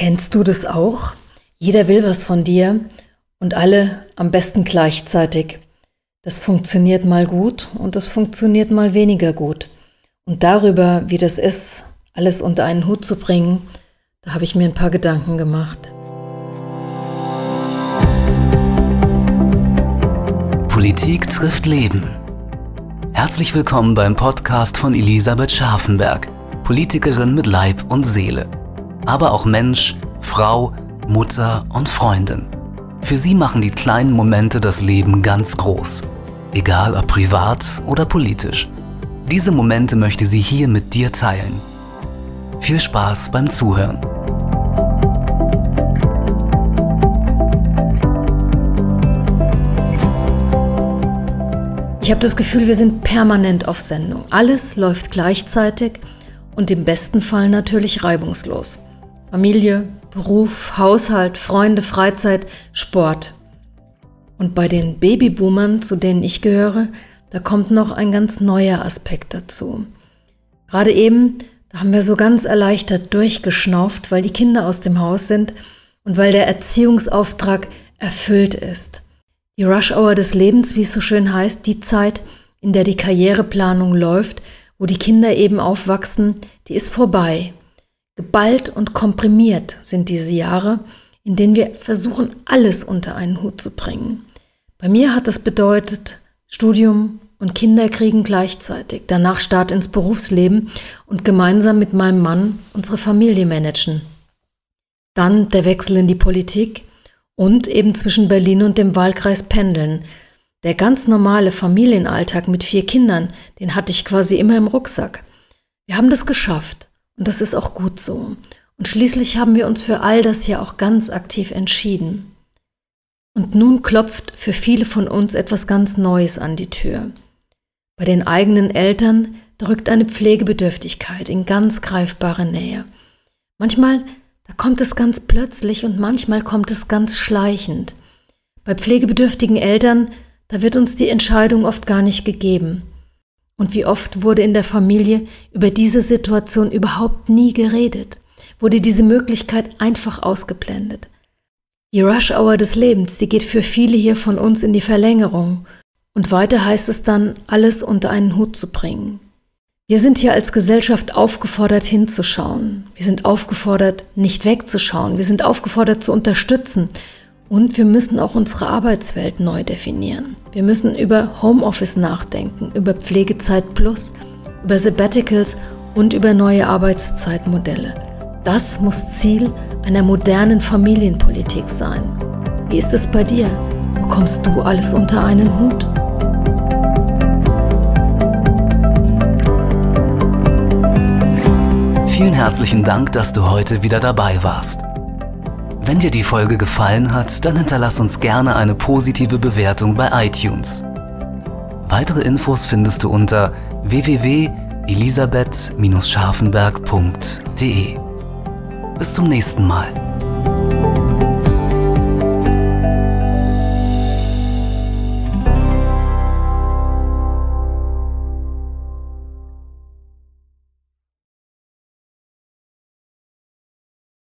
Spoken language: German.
Kennst du das auch? Jeder will was von dir und alle am besten gleichzeitig. Das funktioniert mal gut und das funktioniert mal weniger gut. Und darüber, wie das ist, alles unter einen Hut zu bringen, da habe ich mir ein paar Gedanken gemacht. Politik trifft Leben. Herzlich willkommen beim Podcast von Elisabeth Scharfenberg, Politikerin mit Leib und Seele aber auch Mensch, Frau, Mutter und Freundin. Für sie machen die kleinen Momente das Leben ganz groß, egal ob privat oder politisch. Diese Momente möchte sie hier mit dir teilen. Viel Spaß beim Zuhören. Ich habe das Gefühl, wir sind permanent auf Sendung. Alles läuft gleichzeitig und im besten Fall natürlich reibungslos. Familie, Beruf, Haushalt, Freunde, Freizeit, Sport. Und bei den Babyboomern, zu denen ich gehöre, da kommt noch ein ganz neuer Aspekt dazu. Gerade eben, da haben wir so ganz erleichtert durchgeschnauft, weil die Kinder aus dem Haus sind und weil der Erziehungsauftrag erfüllt ist. Die Rush Hour des Lebens, wie es so schön heißt, die Zeit, in der die Karriereplanung läuft, wo die Kinder eben aufwachsen, die ist vorbei. Geballt und komprimiert sind diese Jahre, in denen wir versuchen, alles unter einen Hut zu bringen. Bei mir hat das bedeutet Studium und Kinderkriegen gleichzeitig, danach Start ins Berufsleben und gemeinsam mit meinem Mann unsere Familie managen. Dann der Wechsel in die Politik und eben zwischen Berlin und dem Wahlkreis pendeln. Der ganz normale Familienalltag mit vier Kindern, den hatte ich quasi immer im Rucksack. Wir haben das geschafft. Und das ist auch gut so. Und schließlich haben wir uns für all das ja auch ganz aktiv entschieden. Und nun klopft für viele von uns etwas ganz Neues an die Tür. Bei den eigenen Eltern drückt eine Pflegebedürftigkeit in ganz greifbare Nähe. Manchmal, da kommt es ganz plötzlich und manchmal kommt es ganz schleichend. Bei pflegebedürftigen Eltern, da wird uns die Entscheidung oft gar nicht gegeben. Und wie oft wurde in der Familie über diese Situation überhaupt nie geredet, wurde diese Möglichkeit einfach ausgeblendet. Die Rush Hour des Lebens, die geht für viele hier von uns in die Verlängerung. Und weiter heißt es dann, alles unter einen Hut zu bringen. Wir sind hier als Gesellschaft aufgefordert hinzuschauen. Wir sind aufgefordert, nicht wegzuschauen. Wir sind aufgefordert zu unterstützen und wir müssen auch unsere Arbeitswelt neu definieren. Wir müssen über Homeoffice nachdenken, über Pflegezeit Plus, über Sabbaticals und über neue Arbeitszeitmodelle. Das muss Ziel einer modernen Familienpolitik sein. Wie ist es bei dir? Bekommst du alles unter einen Hut? Vielen herzlichen Dank, dass du heute wieder dabei warst. Wenn dir die Folge gefallen hat, dann hinterlass uns gerne eine positive Bewertung bei iTunes. Weitere Infos findest du unter www.elisabeth-scharfenberg.de. Bis zum nächsten Mal.